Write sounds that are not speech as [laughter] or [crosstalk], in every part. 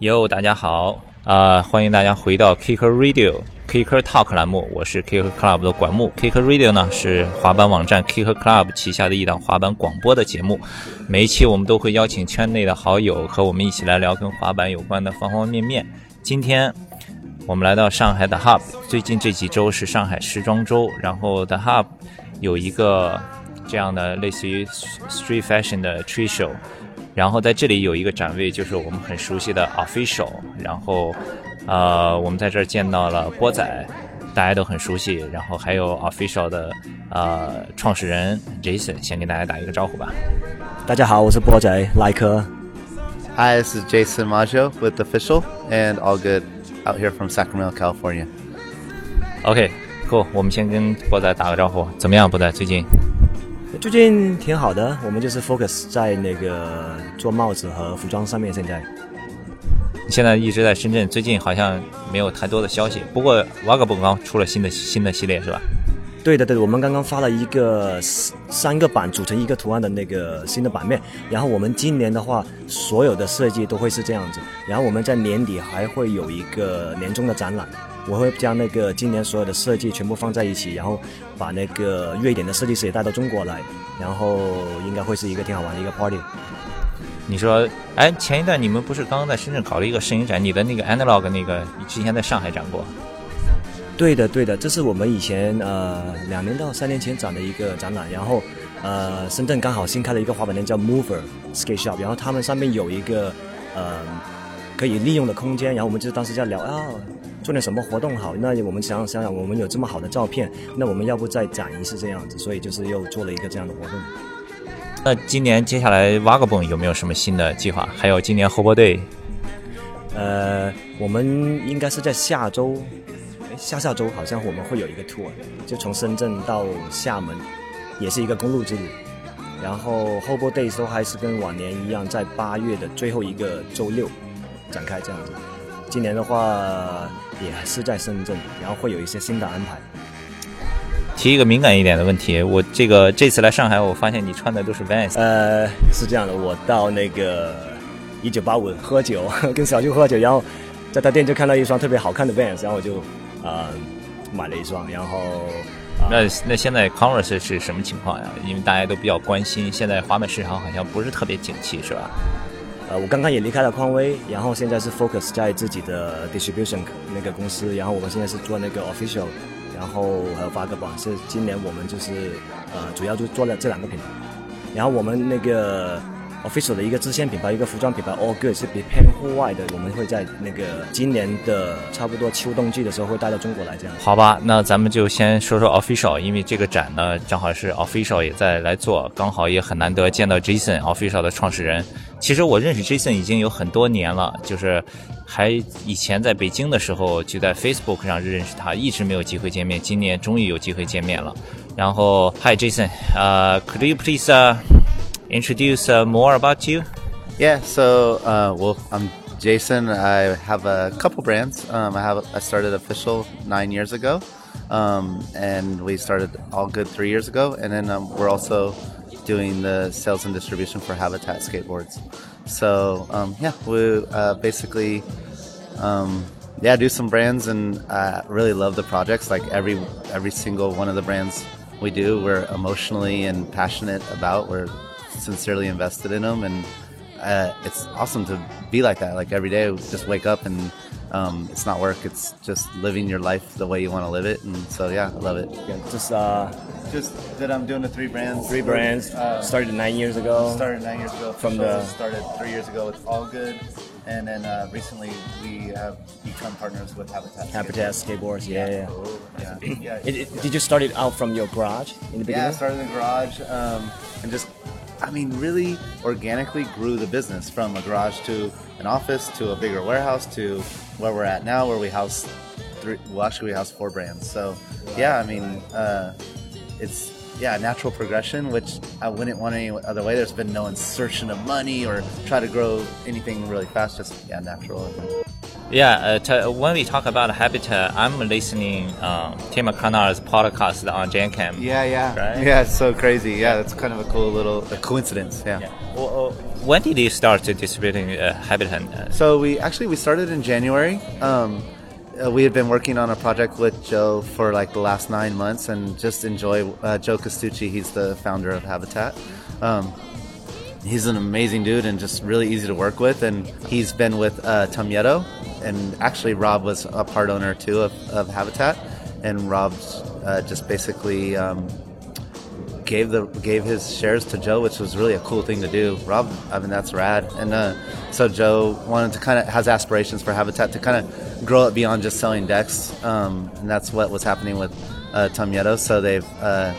哟，大家好，啊、欢迎大家回到 Kicker Radio Kicker Talk 栏目，我是 Kicker Club 的管木。Kicker Radio 呢是滑板网站 Kicker Club 旗下的一档滑板广播的节目，每一期我们都会邀请圈内的好友和我们一起来聊跟滑板有关的方方面面。今天我们来到上海的 Hub，最近这几周是上海时装周，然后 The Hub 有一个这样的类似于 Street Fashion 的 Tree Show。然后在这里有一个展位，就是我们很熟悉的 Official。然后，呃，我们在这儿见到了波仔，大家都很熟悉。然后还有 Official 的呃创始人 Jason，先给大家打一个招呼吧。大家好，我是波仔莱科。Hi, this is Jason Maggio with Official and All Good out here from Sacramento, California. OK，cool，、我们先跟波仔打个招呼，怎么样？波仔最近？最近挺好的，我们就是 focus 在那个做帽子和服装上面。现在你现在一直在深圳，最近好像没有太多的消息。不过 Vagabond 刚出了新的新的系列是吧？对的对的，我们刚刚发了一个三三个版组成一个图案的那个新的版面。然后我们今年的话，所有的设计都会是这样子。然后我们在年底还会有一个年终的展览，我会将那个今年所有的设计全部放在一起，然后把那个瑞典的设计师也带到中国来，然后应该会是一个挺好玩的一个 party。你说，哎，前一段你们不是刚刚在深圳搞了一个摄影展？你的那个 Analog 那个你之前在上海展过。对的，对的，这是我们以前呃两年到三年前展的一个展览，然后呃深圳刚好新开了一个滑板店叫 Mover Skate Shop，然后他们上面有一个呃可以利用的空间，然后我们就当时在聊啊做点什么活动好，那我们想想想我们有这么好的照片，那我们要不再展一次这样子，所以就是又做了一个这样的活动。那今年接下来 Vagabond 有没有什么新的计划？还有今年 Hobo Day 呃，我们应该是在下周，诶下下周好像我们会有一个 tour，就从深圳到厦门，也是一个公路之旅。然后 Hobo Days 都还是跟往年一样，在八月的最后一个周六展开这样子。今年的话也是在深圳，然后会有一些新的安排。提一个敏感一点的问题，我这个这次来上海，我发现你穿的都是 Vans，呃，是这样的，我到那个一九八五喝酒，[laughs] 跟小舅喝酒，然后在他店就看到一双特别好看的 Vans，然后我就呃买了一双，然后啊、那那现在 Converse 是什么情况呀？因为大家都比较关心，现在滑板市场好像不是特别景气，是吧？呃，我刚刚也离开了匡威，然后现在是 focus 在自己的 distribution 那个公司，然后我们现在是做那个 official，然后还有发个榜，是今年我们就是呃主要就做了这两个品牌，然后我们那个 official 的一个支线品牌，一个服装品牌 All Good 是比偏户外的，我们会在那个今年的差不多秋冬季的时候会带到中国来这样。好吧，那咱们就先说说 Official，因为这个展呢，正好是 Official 也在来做，刚好也很难得见到 Jason Official 的创始人。其实我认识 Jason 已经有很多年了，就是还以前在北京的时候就在 Facebook 上认识他，一直没有机会见面，今年终于有机会见面了。然后，Hi Jason，呃、c o u l d you please、uh, introduce、uh, more about you？Yeah, so uh, well, I'm Jason. I have a couple brands. Um, I have I started official nine years ago, um, and we started all good three years ago, and then um, we're also doing the sales and distribution for Habitat skateboards. So um, yeah, we uh, basically um, yeah do some brands, and I really love the projects. Like every every single one of the brands we do, we're emotionally and passionate about. We're sincerely invested in them, and uh, it's awesome to be like that. Like every day, just wake up and um, it's not work. It's just living your life the way you want to live it. And so yeah, I love it. Yeah, just uh, Just that I'm doing the three brands. three brands Uh, started nine years ago. started nine years ago. From So the- started three years ago with All Good, and then uh, recently we have become partners with Habitat. Habitat skateboards, yeah, yeah. Yeah. yeah. It, it, did you start it out from your garage in the beginning? Yeah, I started in the garage um, and just, I mean, really organically grew the business from a garage to an office to a bigger warehouse to where we're at now, where we house three. Well, actually, we house four brands. So, yeah, I mean, uh, it's yeah, natural progression, which I wouldn't want any other way. There's been no insertion of money or try to grow anything really fast. Just yeah, natural. Yeah, uh, t- when we talk about habitat, I'm listening um, Tim McConnell's podcast on Jenkem. Yeah, yeah, Right? yeah. It's so crazy. Yeah, that's kind of a cool little a coincidence. Yeah. Yeah. Well, uh, when did you start distributing uh, Habitat? Uh, So we actually we started in January. Um, uh, we had been working on a project with Joe for like the last nine months, and just enjoy uh, Joe Castrucci. He's the founder of Habitat. Um, he's an amazing dude and just really easy to work with. And he's been with uh, Tum Yeto, and actually Rob was a part owner too of, of Habitat, and Rob's uh, just basically. Um, gave the gave his shares to Joe, which was really a cool thing to do. Rob, I mean that's rad. And uh, so Joe wanted to kind of has aspirations for Habitat to kind of grow it beyond just selling decks, um, and that's what was happening with uh, Tum Yeto. So they've uh,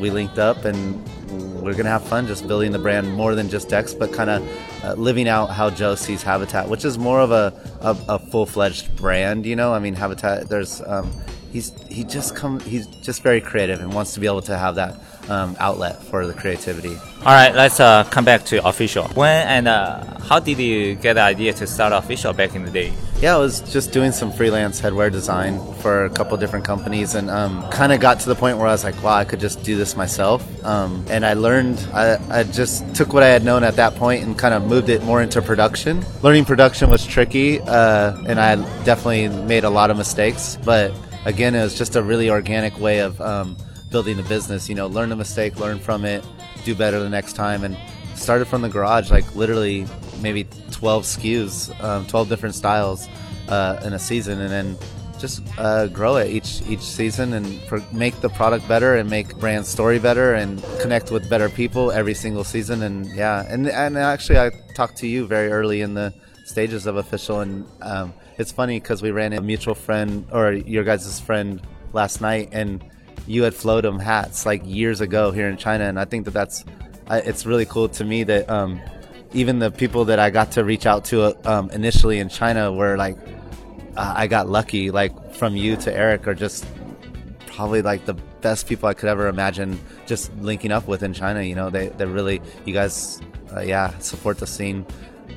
we linked up and we're gonna have fun just building the brand more than just decks, but kind of uh, living out how Joe sees Habitat, which is more of a, a, a full fledged brand. You know, I mean Habitat. There's um, he's he just come he's just very creative and wants to be able to have that um, outlet for the creativity. all right, let's uh, come back to official. When and uh, how did you get the idea to start official back in the day? Yeah, I was just doing some freelance headwear design for a couple different companies, and um, kind of got to the point where I was like, wow, I could just do this myself. Um, and I learned, I, I just took what I had known at that point and kind of moved it more into production. Learning production was tricky, uh, and I definitely made a lot of mistakes, but again, it was just a really organic way of um, building the business. You know, learn the mistake, learn from it, do better the next time, and started from the garage, like literally maybe 12 SKUs, um, 12 different styles uh, in a season, and then just uh, grow it each each season and make the product better and make brand story better and connect with better people every single season. And yeah, and and actually, I talked to you very early in the stages of official, and um, it's funny because we ran a mutual friend or your guys' friend last night, and you had him hats like years ago here in China, and I think that that's it's really cool to me that um, even the people that I got to reach out to uh, um, initially in China were like uh, I got lucky like from you to Eric are just probably like the best people I could ever imagine just linking up with in China. You know, they they really you guys uh, yeah support the scene.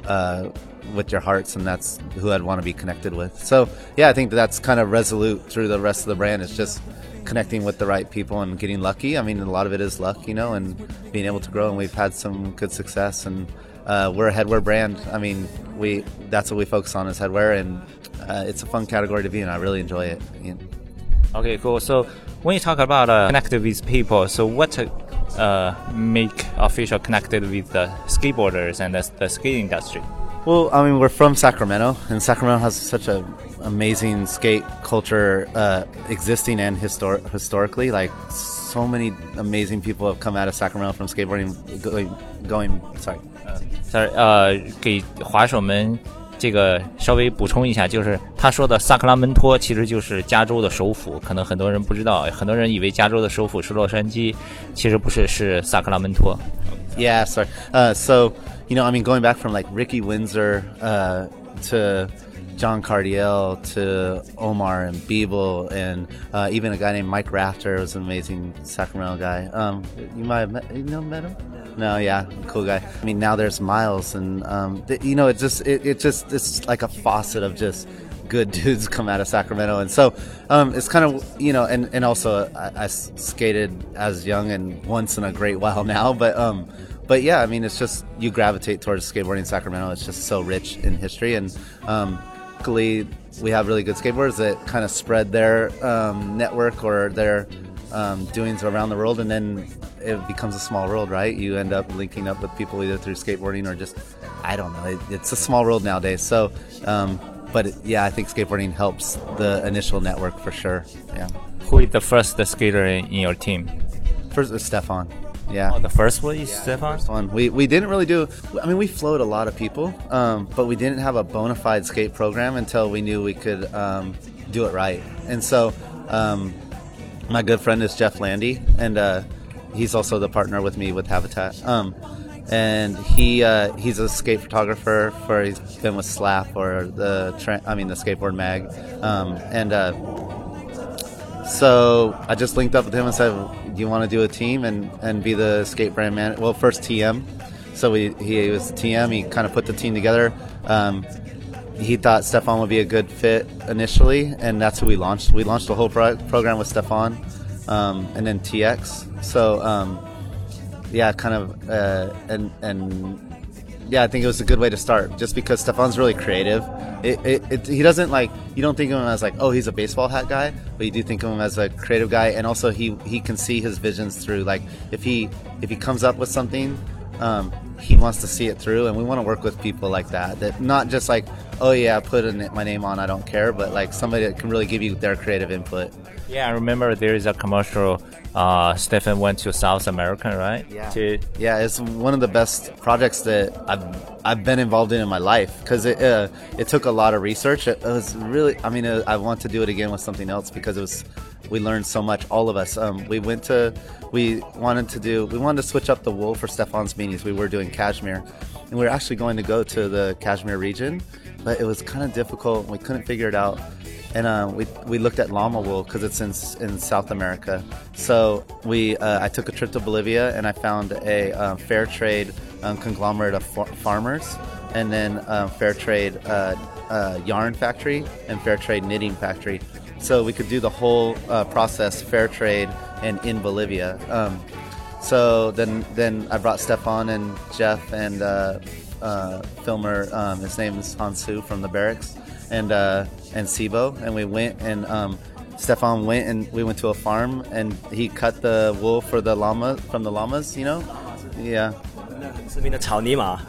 Uh, with your hearts, and that's who I'd want to be connected with. So, yeah, I think that's kind of resolute through the rest of the brand. It's just connecting with the right people and getting lucky. I mean, a lot of it is luck, you know, and being able to grow. And we've had some good success, and uh, we're a headwear brand. I mean, we that's what we focus on is headwear, and uh, it's a fun category to be in. I really enjoy it. You know. Okay, cool. So when you talk about uh, connected with people, so what uh, make official connected with the skateboarders and the, the skate industry? Well, I mean, we're from Sacramento, and Sacramento has such an amazing skate culture uh, existing and histor- historically. Like, so many amazing people have come out of Sacramento from skateboarding, going, going sorry. sorry，呃，给滑手们这个稍微补充一下，就是他说的萨克拉门托其实就是加州的首府，可能很多人不知道，很多人以为加州的首府是洛杉矶，其实不是，是萨克拉门托。 Yeah, sorry. Uh, so, you know, I mean, going back from like Ricky Windsor uh, to John Cardiel to Omar and Beeble and uh, even a guy named Mike Rafter was an amazing Sacramento guy. Um, you might have met, you know, met him? No, yeah, cool guy. I mean, now there's Miles, and um, th- you know, it just it, it just it's like a faucet of just good [laughs] dudes come out of Sacramento, and so um, it's kind of you know, and and also I skated as young and once in a great while now, but um, but yeah, I mean, it's just you gravitate towards skateboarding in Sacramento. It's just so rich in history, and um, luckily we have really good skateboarders that kind of spread their um, network or their um, doings around the world, and then it becomes a small world, right? You end up linking up with people either through skateboarding or just I don't know. It, it's a small world nowadays, so. Um, but it, yeah, I think skateboarding helps the initial network for sure. Yeah. Who is the first skater in, in your team? First, is Stefan. Yeah. Oh, the first one is Stefan. one. We, we didn't really do. I mean, we flowed a lot of people, um, but we didn't have a bona fide skate program until we knew we could um, do it right. And so, um, my good friend is Jeff Landi, and uh, he's also the partner with me with Habitat. Um, and he uh, he's a skate photographer for he's been with Slap or the I mean the skateboard mag, um, and. Uh, so I just linked up with him and said, "Do you want to do a team and, and be the skate brand man?" Well, first TM. So we, he was TM. He kind of put the team together. Um, he thought Stefan would be a good fit initially, and that's who we launched. We launched the whole pro- program with Stefan, um, and then TX. So um, yeah, kind of, uh, and and yeah, I think it was a good way to start, just because Stefan's really creative. It, it, it, he doesn't like you don't think of him as like oh he's a baseball hat guy, but you do think of him as a creative guy, and also he he can see his visions through. Like if he if he comes up with something, um, he wants to see it through, and we want to work with people like that. That not just like oh yeah, put my name on, I don't care, but like somebody that can really give you their creative input. Yeah, I remember there is a commercial. Uh, Stefan went to South America, right? Yeah. To, yeah, it's one of the best projects that I've I've been involved in in my life because it uh, it took a lot of research. It, it was really, I mean, it, I want to do it again with something else because it was we learned so much. All of us. Um, we went to we wanted to do we wanted to switch up the wool for Stefan's beanies. We were doing cashmere, and we were actually going to go to the cashmere region, but it was kind of difficult. We couldn't figure it out and uh, we we looked at llama wool because it's in in South America. So we uh, I took a trip to Bolivia and I found a uh, fair trade um, conglomerate of far- farmers, and then um, fair trade uh, uh, yarn factory and fair trade knitting factory. So we could do the whole uh, process fair trade and in Bolivia. Um, so then then I brought Stefan and Jeff and filmer. Um, his name is Hansu from the barracks and uh, and Sibo, and we went and um, Stefan went and we went to a farm and he cut the wool for the llama from the llamas, you know? Yeah. 视频的草泥马，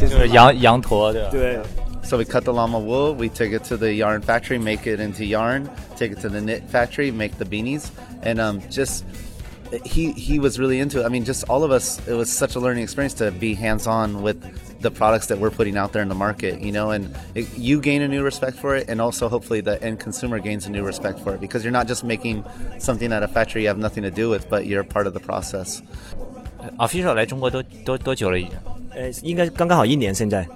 就是羊羊驼，对吧？对。 So we [laughs] [laughs] cut the llama wool, we take it to the yarn factory, make it into yarn, take it to the knit factory, make the beanies, and um, just he he was really into it. I mean, just all of us, it was such a learning experience to be hands on with the products that we're putting out there in the market, you know, and it, you gain a new respect for it, and also hopefully the end consumer gains a new respect for it because you're not just making something at a factory you have nothing to do with, but you're part of the process. Official 来中国多多多久了已经？呃，应该刚刚好一年现在。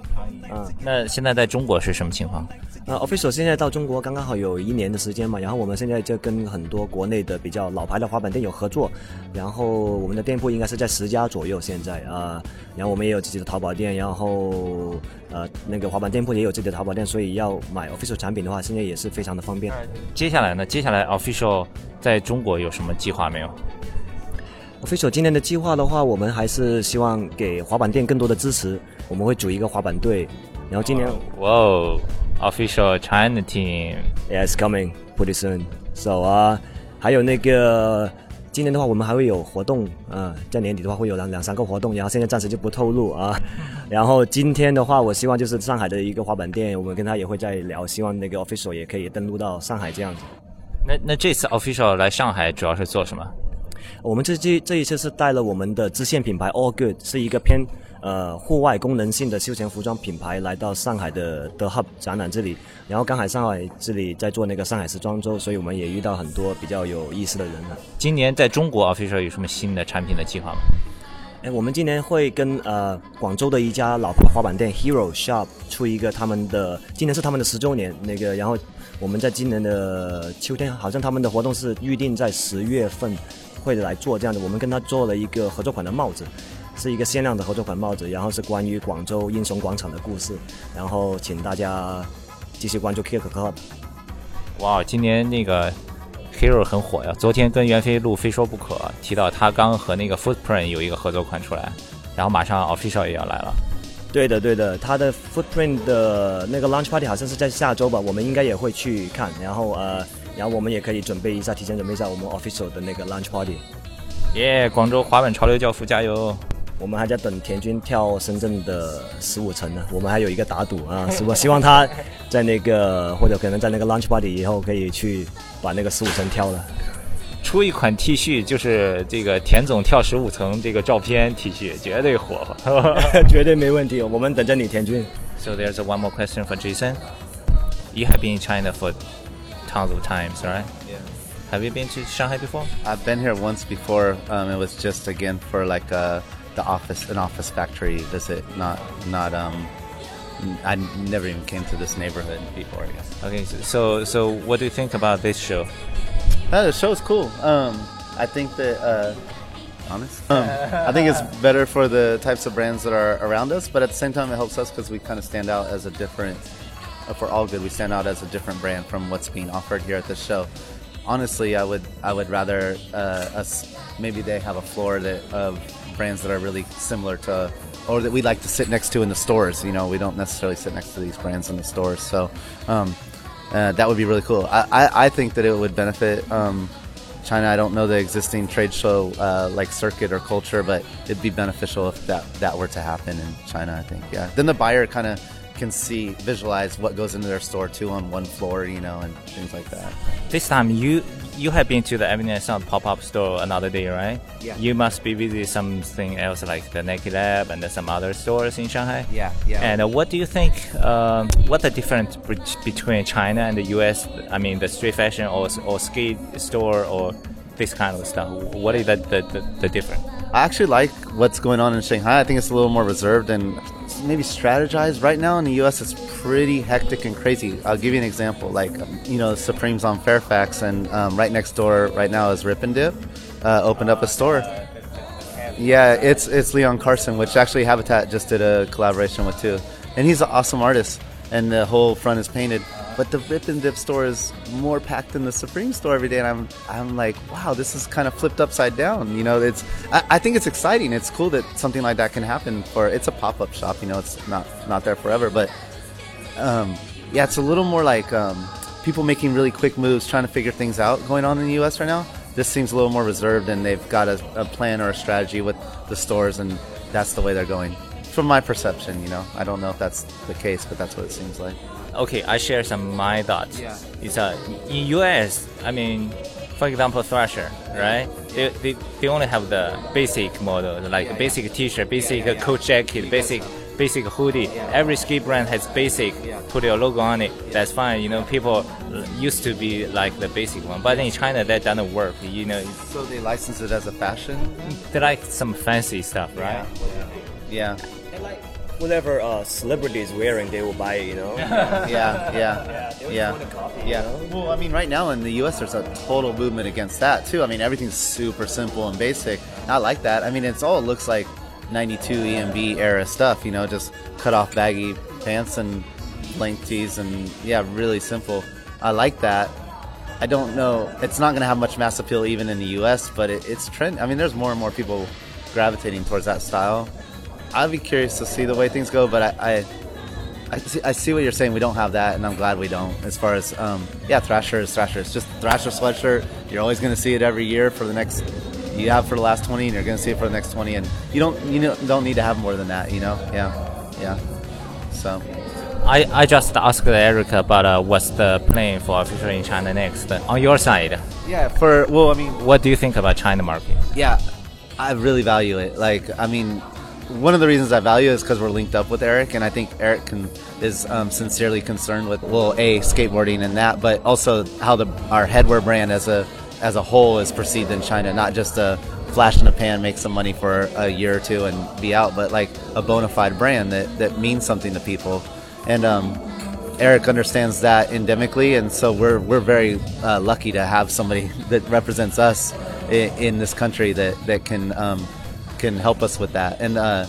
啊，那现在在中国是什么情况？ 呃，official 现在到中国刚刚好有一年的时间嘛，然后我们现在就跟很多国内的比较老牌的滑板店有合作，然后我们的店铺应该是在十家左右现在啊，然后我们也有自己的淘宝店，然后呃那个滑板店铺也有自己的淘宝店，所以要买 official 产品的话，现在也是非常的方便。接下来呢？接下来 official 在中国有什么计划没有？official 今年的计划的话，我们还是希望给滑板店更多的支持，我们会组一个滑板队，然后今年。哇哦，official China team。Yeah, it's coming pretty soon. So 啊，还有那个今年的话，我们还会有活动啊，在年底的话会有两两三个活动，然后现在暂时就不透露啊。然后今天的话，我希望就是上海的一个滑板店，我们跟他也会在聊，希望那个 official 也可以登录到上海这样子。那那这次 official 来上海主要是做什么？我们这这这一次是带了我们的支线品牌 All Good，是一个偏呃户外功能性的休闲服装品牌，来到上海的 The Hub 展览这里。然后刚好上海这里在做那个上海时装周，所以我们也遇到很多比较有意思的人了。今年在中国 official 有什么新的产品的计划吗？哎，我们今年会跟呃广州的一家老牌滑板店 Hero Shop 出一个他们的，今年是他们的十周年那个，然后我们在今年的秋天，好像他们的活动是预定在十月份会来做这样的，我们跟他做了一个合作款的帽子，是一个限量的合作款帽子，然后是关于广州英雄广场的故事，然后请大家继续关注 Kick Club。哇，今年那个 Hero 很火呀！昨天跟袁飞录《非说不可》，提到他刚和那个 Footprint 有一个合作款出来，然后马上 Official 也要来了。对的，对的，他的 Footprint 的那个 Launch Party 好像是在下周吧，我们应该也会去看，然后呃，然后我们也可以准备一下，提前准备一下我们 Official 的那个 Launch Party。耶、广州滑板潮流教父加油！我们还在等田军跳深圳的十五层呢，我们还有一个打赌啊，[laughs] 是我希望他在那个或者可能在那个 Launch Party 以后可以去把那个十五层跳了。出一款 T 恤，就是这个田总跳十五层这个照片 T 恤，绝对火。[laughs] [laughs] 绝对没问题，我们等着你，田军。so there's one more question for Jason. You have been in China for tons of times, right? Yeah. Have you been to Shanghai before? I've been here once before. Um, it was just again for like uh, the office, an office factory visit. Not, not. Um, I never even came to this neighborhood before. I guess. Okay, so so what do you think about this show? Uh, the show's cool. Um, I think that. Uh, honest. Um, I think it's [laughs] better for the types of brands that are around us, but at the same time, it helps us because we kind of stand out as a different for all good, we stand out as a different brand from what's being offered here at the show. Honestly, I would I would rather uh, us maybe they have a floor that of brands that are really similar to or that we like to sit next to in the stores. You know, we don't necessarily sit next to these brands in the stores. So um, uh, that would be really cool. I, I, I, think that it would benefit um, China. I don't know the existing trade show uh, like circuit or culture, but it'd be beneficial if that, that were to happen in China, I think. Yeah. Then the buyer kind of can see, visualize what goes into their store too on one floor, you know, and things like that. This time you you have been to the Avenue Sun pop-up store another day, right? Yeah. You must be busy something else like the Nike Lab and some other stores in Shanghai. Yeah, yeah. And uh, what do you think? Um, what the difference between China and the U.S.? I mean, the street fashion or or skate store or this kind of stuff. What is the the, the, the difference? I actually like what's going on in Shanghai. I think it's a little more reserved and maybe strategize. Right now in the U.S., it's pretty hectic and crazy. I'll give you an example. Like, you know, Supreme's on Fairfax, and um, right next door right now is Rip and Dip. Uh, opened up a store. Yeah, it's it's Leon Karssen, which actually Habitat just did a collaboration with too, and he's an awesome artist. And the whole front is painted but the Rip and Dip store is more packed than the Supreme store every day, and I'm I'm like, wow, this is kind of flipped upside down. You know, it's I, I think it's exciting. It's cool that something like that can happen. For it's a pop up shop. You know, it's not not there forever, but um, yeah, it's a little more like um, people making really quick moves, trying to figure things out going on in the U.S. right now. This seems a little more reserved, and they've got a, a plan or a strategy with the stores, and that's the way they're going. From my perception, you know, I don't know if that's the case, but that's what it seems like okay, I share some my thoughts. Yeah. It's uh, in US, I mean, for example, Thrasher, right? They, they, they only have the basic model, like yeah, basic yeah. T-shirt, basic yeah, coat jacket, basic basic hoodie. Every ski brand has basic. Put your logo on it. That's fine. You know, people used to be like the basic one, but in China that doesn't work. You know. So they license it as a fashion. They like some fancy stuff, right? Yeah whatever uh, celebrity is wearing, they will buy it. You know. [laughs] yeah, yeah, yeah, yeah. Copy, yeah. You know? Well, I mean, right now in the U.S., there's a total movement against that too. I mean, everything's super simple and basic. I like that. I mean, it's all looks like '92 EMB era stuff. You know, just cut off baggy pants and length tees, and yeah, really simple. I like that. I don't know. It's not going to have much mass appeal even in the U.S., but it, it's trend. I mean, there's more and more people gravitating towards that style. I'd be curious to see the way things go, but I, I, I, see, I see what you're saying. We don't have that, and I'm glad we don't. As far as um, yeah, Thrasher is Thrasher. It's just Thrasher sweatshirt. You're always going to see it every year for the next. You have for the last 20, and you're going to see it for the next 20, and you don't you don't need to have more than that. You know? Yeah, yeah. So. I, I just asked Eric about uh, what's the plan for future in China next. On your side, yeah. For well, I mean, what do you think about China market? Yeah, I really value it. Like, I mean, one of the reasons I value is because we're linked up with Eric, and I think Eric can, is um, sincerely concerned with well, a skateboarding and that, but also how the our headwear brand as a as a whole is perceived in China, not just a flash in the pan, make some money for a year or two and be out, but like a bona fide brand that that means something to people, and um, Eric understands that endemically, and so we're we're very uh, lucky to have somebody [laughs] that represents us in, in this country that that can. Um, can help us with that. And uh,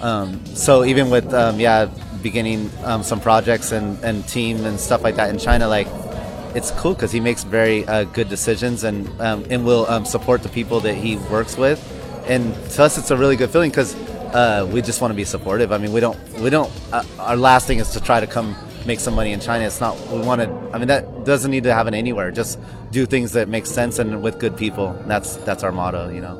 um, so even with um, yeah, beginning um, some projects and, and team and stuff like that in China, like it's cool because he makes very uh, good decisions and um, and will um, support the people that he works with. And to us, it's a really good feeling because uh, we just want to be supportive. I mean, we don't we don't. Uh, our last thing is to try to come make some money in China. It's not we want to. I mean, that doesn't need to happen anywhere. Just do things that make sense and with good people. That's that's our motto, you know.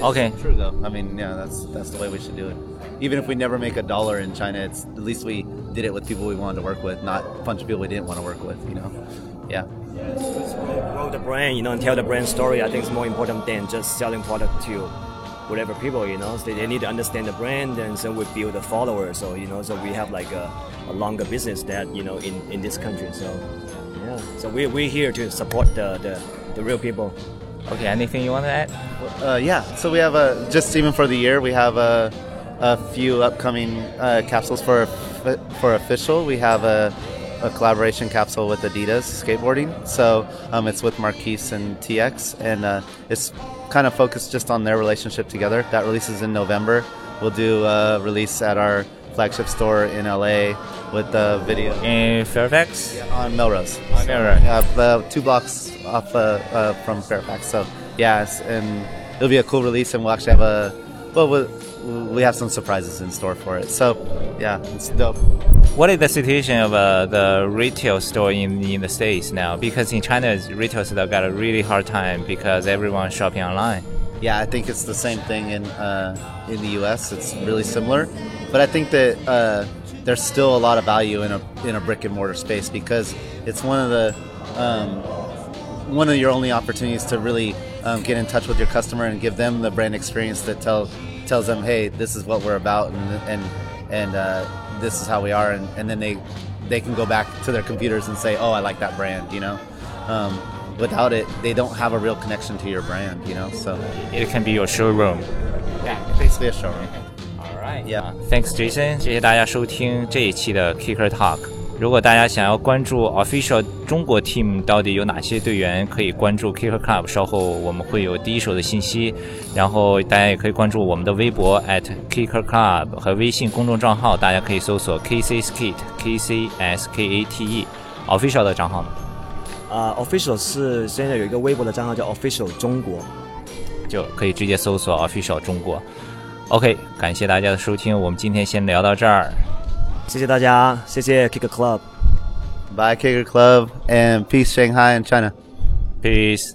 Okay. True though. I mean, yeah, that's that's the way we should do it. Even if we never make a dollar in China, it's at least we did it with people we wanted to work with, not a bunch of people we didn't want to work with. You know. Yeah. Grow the brand, you know, and tell the brand story. I think it's more important than just selling product to whatever people, you know. So they need to understand the brand, and so we build a follower. So you know, so we have like a, a longer business that you know in in this country. So yeah, so we we're here to support the the, the real people. Okay, anything you want to add? Uh, yeah, so we have a just even for the year we have a, a few upcoming uh, capsules for for official. We have a, a, collaboration capsule with Adidas skateboarding. So um, it's with Marquise and TX, and uh, it's kind of focused just on their relationship together. That releases in November. We'll do a release at our flagship store in LA with the video In Fairfax. Yeah, on Melrose. On Melrose. Yeah, uh, two blocks off uh, uh, from Fairfax. So yeah, it's, and it'll be a cool release, and we'll actually have a well, we'll we have some surprises in store for it. So yeah, it's dope. What is the situation of uh, the retail store in in the states now? Because in China, retail store got a really hard time because everyone's shopping online. Yeah, I think it's the same thing in uh, in the U.S. It's really similar, but I think that uh, there's still a lot of value in a in a brick and mortar space because it's one of the um, one of your only opportunities to really um, get in touch with your customer and give them the brand experience that tell tells them, hey, this is what we're about, and and and uh, this is how we are, and, and then they they can go back to their computers and say, oh, I like that brand, you know. Um, without it, they don't have a real connection to your brand, you know. So It can be your showroom. yeah, basically a showroom. Right. Yeah. Thanks, Jason. 谢谢大家收听这一期的 Kicker Talk。如果大家想要关注 Official 中国 Team 到底有哪些队员，可以关注 Kicker Club。稍后我们会有第一手的信息。然后大家也可以关注我们的微博 at Kicker Club 和微信公众账号，大家可以搜索 KC Skate K C S K A T E Official 的账号呢，啊、o f f i c i a l 是现在有一个微博的账号叫 Official 中国。就可以直接搜索 Official 中国。OK，感谢大家的收听，我们今天先聊到这儿。谢谢大家，谢谢 Kicker Club。Bye, Kicker Club, and peace, Shanghai and China. Peace。